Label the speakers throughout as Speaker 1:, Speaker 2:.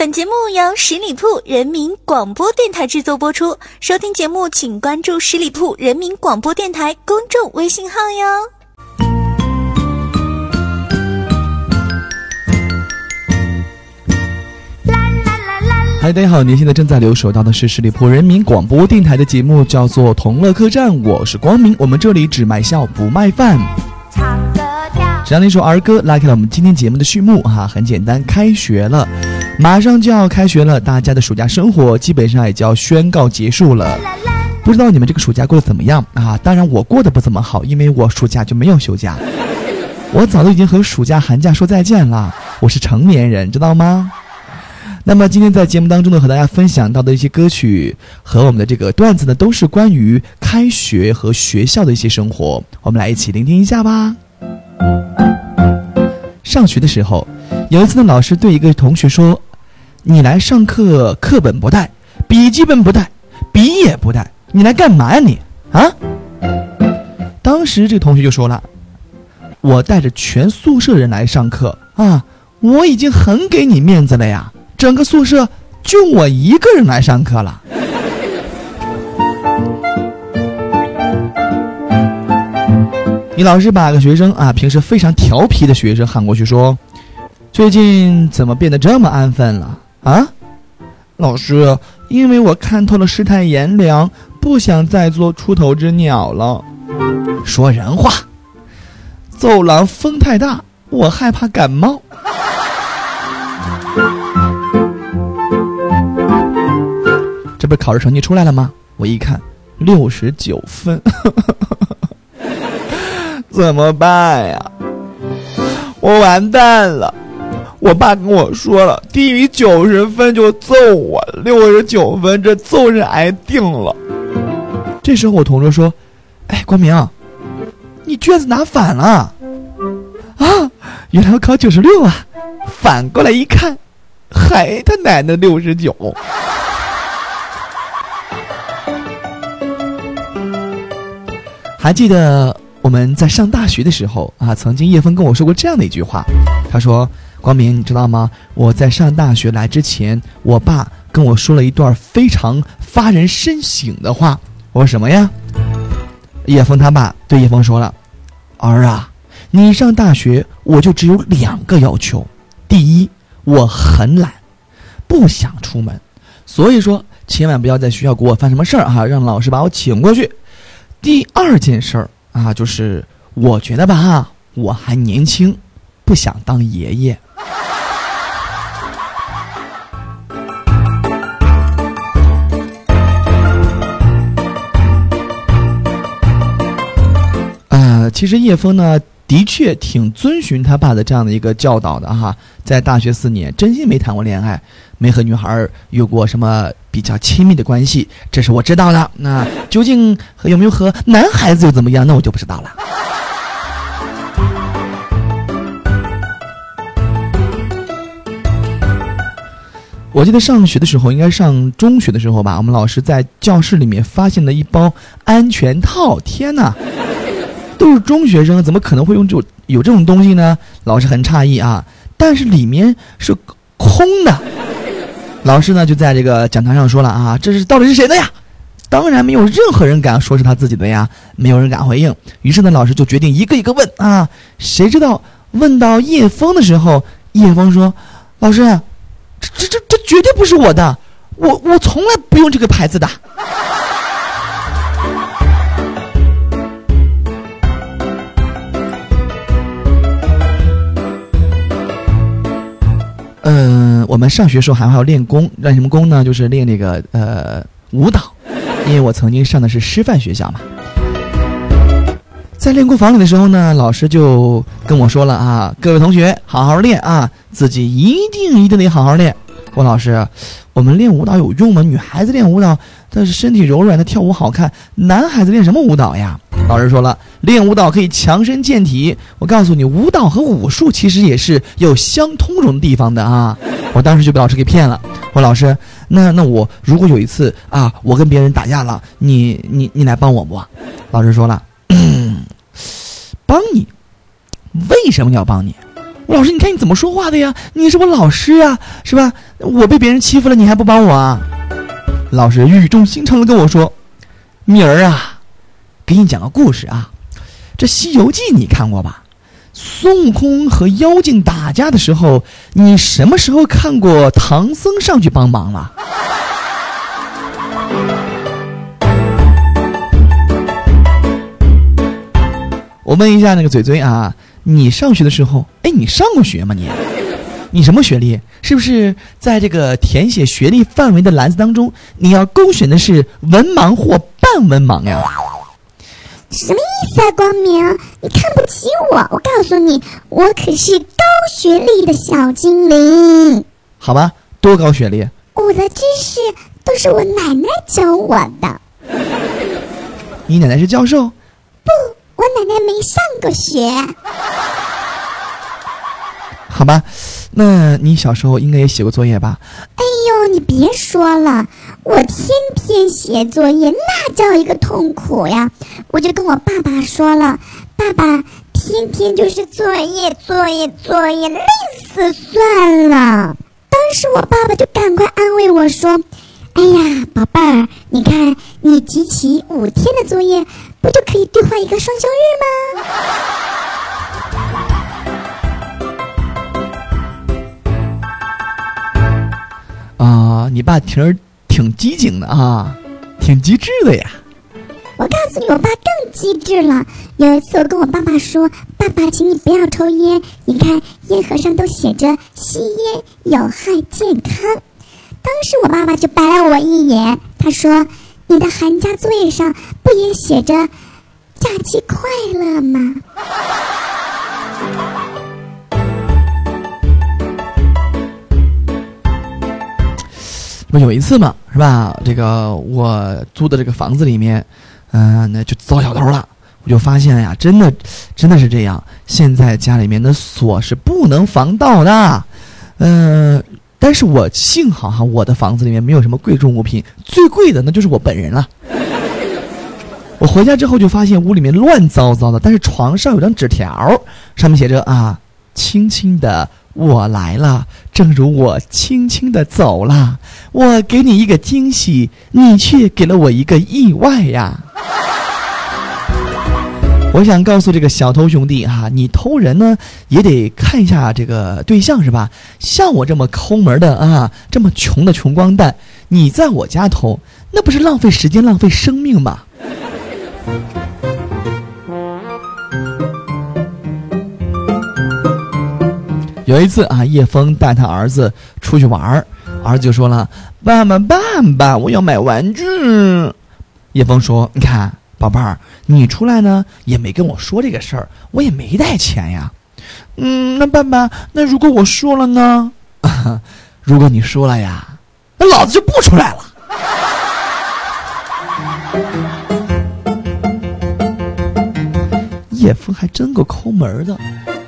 Speaker 1: 本节目由十里铺人民广播电台制作播出。收听节目，请关注十里铺人民广播电台公众微信号哟。
Speaker 2: 嗨，大家好，您现在正在留守到的是十里铺人民广播电台的节目，叫做《同乐客栈》，我是光明，我们这里只卖笑不卖饭。
Speaker 3: 唱歌跳。
Speaker 2: 这样的一首儿歌拉开了我们今天节目的序幕哈，很简单，开学了，马上就要开学了，大家的暑假生活基本上也就要宣告结束了。不知道你们这个暑假过得怎么样啊？当然我过得不怎么好，因为我暑假就没有休假，我早都已经和暑假寒假说再见了。我是成年人，知道吗？那么今天在节目当中呢，和大家分享到的一些歌曲和我们的这个段子呢，都是关于开学和学校的一些生活，我们来一起聆听一下吧。上学的时候，有一次呢，老师对一个同学说：“你来上课，课本不带，笔记本不带，笔也不带，你来干嘛呀你啊？”当时这同学就说了：“我带着全宿舍人来上课啊，我已经很给你面子了呀，整个宿舍就我一个人来上课了。”你老师把个学生啊，平时非常调皮的学生喊过去说：“最近怎么变得这么安分了啊？”老师，因为我看透了世态炎凉，不想再做出头之鸟了。说人话，走廊风太大，我害怕感冒。这不是考试成绩出来了吗？我一看，六十九分。怎么办呀？我完蛋了！我爸跟我说了，低于九十分就揍我，六十九分这揍人挨定了。这时候我同桌说：“哎，光明，你卷子拿反了啊！原来我考九十六啊！反过来一看，还他奶奶六十九！还记得？”我们在上大学的时候啊，曾经叶枫跟我说过这样的一句话，他说：“光明，你知道吗？我在上大学来之前，我爸跟我说了一段非常发人深省的话。我说什么呀？”叶枫他爸对叶枫说了：“儿啊，你上大学我就只有两个要求，第一，我很懒，不想出门，所以说千万不要在学校给我犯什么事儿哈，让老师把我请过去。第二件事儿。”啊，就是我觉得吧，我还年轻，不想当爷爷。其实叶枫呢，的确挺遵循他爸的这样的一个教导的哈。在大学四年，真心没谈过恋爱，没和女孩有过什么比较亲密的关系，这是我知道的。那究竟有没有和男孩子又怎么样？那我就不知道了。我记得上学的时候，应该上中学的时候吧，我们老师在教室里面发现了一包安全套。天哪，都是中学生，怎么可能会用这种有这种东西呢？老师很诧异啊，但是里面是空的。老师呢就在这个讲台上说了啊，这是到底是谁的呀？当然没有任何人敢说是他自己的呀，没有人敢回应。于是呢，老师就决定一个一个问啊，谁知道问到叶枫的时候，叶枫说：“老师，这这这这绝对不是我的，我我从来不用这个牌子的。”嗯，我们上学时候还会要练功，练什么功呢？就是练那个呃舞蹈，因为我曾经上的是师范学校嘛。在练功房里的时候呢，老师就跟我说了啊，各位同学好好练啊，自己一定一定得好好练。郭老师，我们练舞蹈有用吗？女孩子练舞蹈，她是身体柔软，她跳舞好看。男孩子练什么舞蹈呀？老师说了，练舞蹈可以强身健体。我告诉你，舞蹈和武术其实也是有相通融的地方的啊。我当时就被老师给骗了。我说老师，那那我如果有一次啊，我跟别人打架了，你你你来帮我不？老师说了，帮你？为什么要帮你？老师，你看你怎么说话的呀？你是我老师啊，是吧？我被别人欺负了，你还不帮我啊？老师语重心长的跟我说：“明儿啊，给你讲个故事啊。这《西游记》你看过吧？孙悟空和妖精打架的时候，你什么时候看过唐僧上去帮忙了？”我问一下那个嘴嘴啊，你上学的时候，哎，你上过学吗你？你什么学历？是不是在这个填写学历范围的篮子当中，你要勾选的是文盲或半文盲呀？
Speaker 3: 什么意思啊，光明？你看不起我？我告诉你，我可是高学历的小精灵。
Speaker 2: 好吧，多高学历？
Speaker 3: 我的知识都是我奶奶教我的。
Speaker 2: 你奶奶是教授？
Speaker 3: 不，我奶奶没上过学。
Speaker 2: 好吧，那你小时候应该也写过作业吧？
Speaker 3: 哎呦，你别说了，我天天写作业，那叫一个痛苦呀！我就跟我爸爸说了，爸爸天天就是作业，作业，作业，累死算了。当时我爸爸就赶快安慰我说：“哎呀，宝贝儿，你看你集齐五天的作业，不就可以兑换一个双休日吗？”
Speaker 2: 啊，你爸挺挺机警的啊，挺机智的呀。
Speaker 3: 我告诉你，我爸更机智了。有一次，我跟我爸爸说：“爸爸，请你不要抽烟，你看烟盒上都写着吸烟有害健康。”当时我爸爸就白了我一眼，他说：“你的寒假作业上不也写着假期快乐吗？”
Speaker 2: 不有一次嘛，是吧？这个我租的这个房子里面，嗯、那就遭小偷了。我就发现呀，真的，真的是这样。现在家里面的锁是不能防盗的，嗯、但是我幸好哈，我的房子里面没有什么贵重物品，最贵的那就是我本人了。我回家之后就发现屋里面乱糟糟的，但是床上有张纸条，上面写着啊，轻轻的我来了，正如我轻轻的走了，我给你一个惊喜，你却给了我一个意外呀。我想告诉这个小偷兄弟哈、你偷人呢也得看一下这个对象是吧？像我这么抠门的啊，这么穷的穷光蛋，你在我家偷，那不是浪费时间、浪费生命吗？有一次啊，叶枫带他儿子出去玩儿，儿子就说了：“爸爸，爸爸，我要买玩具。”叶枫说：“你看，宝贝儿，你出来呢也没跟我说这个事儿，我也没带钱呀。”嗯，那爸爸，那如果我说了呢？如果你说了呀，那老子就不出来了。叶枫还真够抠门的，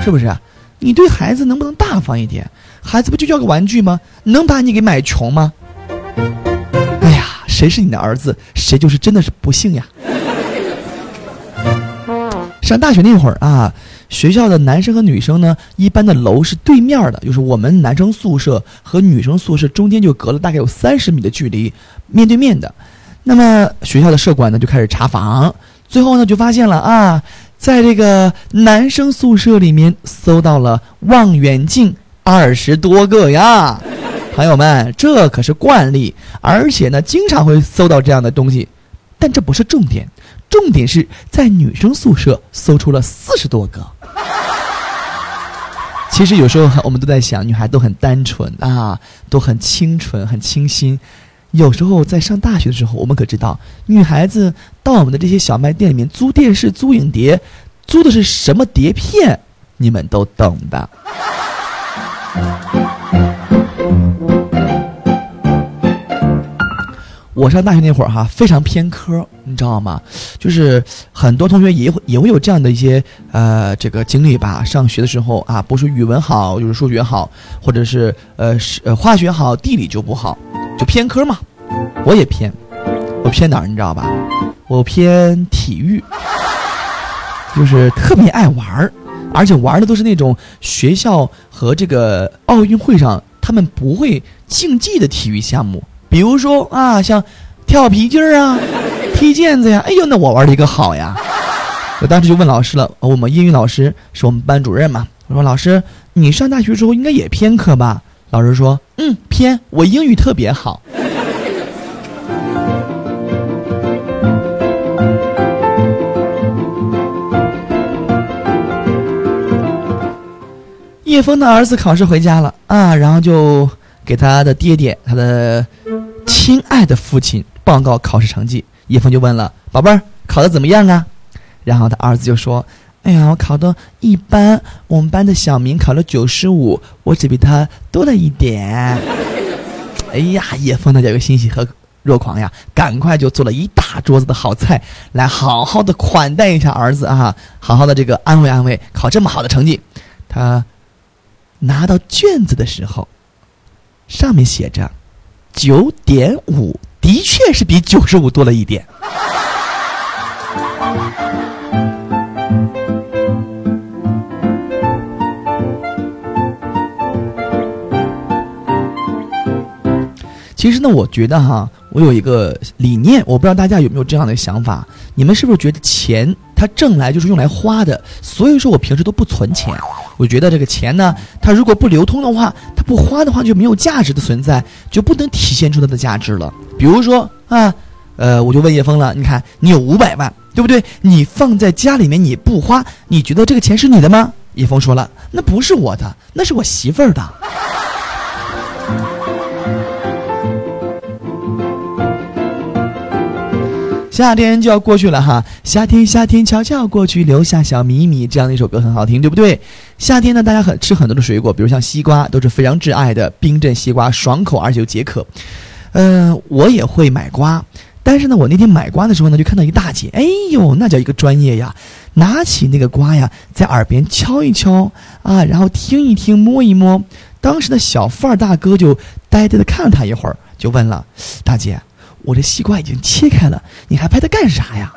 Speaker 2: 是不是？你对孩子能不能大方一点？孩子不就要个玩具吗？能把你给买穷吗？哎呀，谁是你的儿子，谁就是真的是不幸呀。上大学那会儿啊，学校的男生和女生呢，一般的楼是对面的，就是我们男生宿舍和女生宿舍中间就隔了大概有三十米的距离，面对面的。那么学校的舍管呢就开始查房，最后呢就发现了啊，在这个男生宿舍里面搜到了望远镜二十多个呀，朋友们，这可是惯例，而且呢经常会搜到这样的东西，但这不是重点，重点是在女生宿舍搜出了四十多个。其实有时候我们都在想，女孩都很单纯啊，都很清纯、很清新。有时候在上大学的时候，我们可知道，女孩子到我们的这些小卖店里面租电视、租影碟，租的是什么碟片，你们都懂的。我上大学那会儿哈，非常偏科，你知道吗？就是很多同学也会也会有这样的一些呃这个经历吧。上学的时候啊，不是语文好，就是数学好，或者是呃是呃化学好，地理就不好，就偏科嘛。我也偏，我偏哪儿你知道吧？我偏体育，就是特别爱玩儿，而且玩的都是那种学校和这个奥运会上他们不会竞技的体育项目，比如说啊，像跳皮筋儿啊、踢毽子呀。哎呦，那我玩的一个好呀！我当时就问老师了，我们英语老师是我们班主任嘛，我说老师，你上大学之后应该也偏科吧？老师说，嗯，偏，我英语特别好。叶枫的儿子考试回家了啊，然后就给他的爹爹，他的亲爱的父亲报告考试成绩。叶枫就问了：“宝贝儿，考的怎么样啊？”然后他儿子就说：“哎呀，我考的一般，我们班的小明考了九十五，我只比他多了一点。”哎呀，叶枫那叫一个欣喜和若狂呀，赶快就做了一大桌子的好菜，来好好的款待一下儿子啊，好好的这个安慰安慰，考这么好的成绩，他。拿到卷子的时候，上面写着九点五，的确是比九十五多了一点。其实呢，我觉得哈，我有一个理念，我不知道大家有没有这样的想法。你们是不是觉得钱它挣来就是用来花的？所以说我平时都不存钱。我觉得这个钱呢，它如果不流通的话，它不花的话就没有价值的存在，就不能体现出它的价值了。比如说啊，呃，我就问叶峰了，你看你有五百万，对不对？你放在家里面你不花，你觉得这个钱是你的吗？叶峰说了，那不是我的，那是我媳妇儿的。夏天就要过去了哈，夏天夏天悄悄过去，留下小秘密。这样的一首歌很好听，对不对？夏天呢，大家很吃很多的水果，比如像西瓜，都是非常挚爱的冰镇西瓜，爽口而且又解渴。嗯，我也会买瓜，但是呢，我那天买瓜的时候呢，就看到一大姐，哎呦，那叫一个专业呀！拿起那个瓜呀，在耳边敲一敲啊，然后听一听，摸一摸。当时的小贩儿大哥就呆呆的看了他一会儿，就问了大姐。我这西瓜已经切开了，你还拍它干啥呀？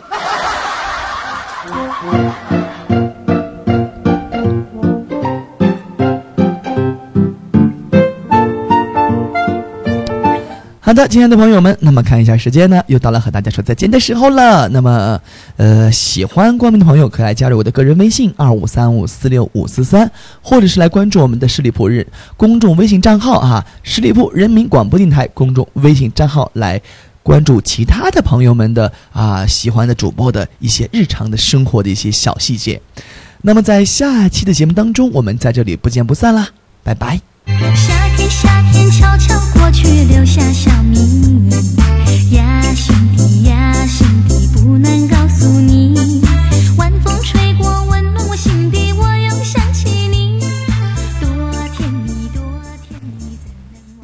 Speaker 2: 好的，亲爱的朋友们，那么看一下时间呢，又到了和大家说再见的时候了。那么，呃，喜欢光明的朋友可以来加入我的个人微信二五三五四六五四三，或者是来关注我们的十里铺日公众微信账号啊，十里铺人民广播电台公众微信账号来。关注其他的朋友们的啊喜欢的主播的一些日常的生活的一些小细节，那么在下期的节目当中，我们在这里不见不散啦，拜拜。夏天夏天悄悄过去，留下小秘密。呀，兄弟呀，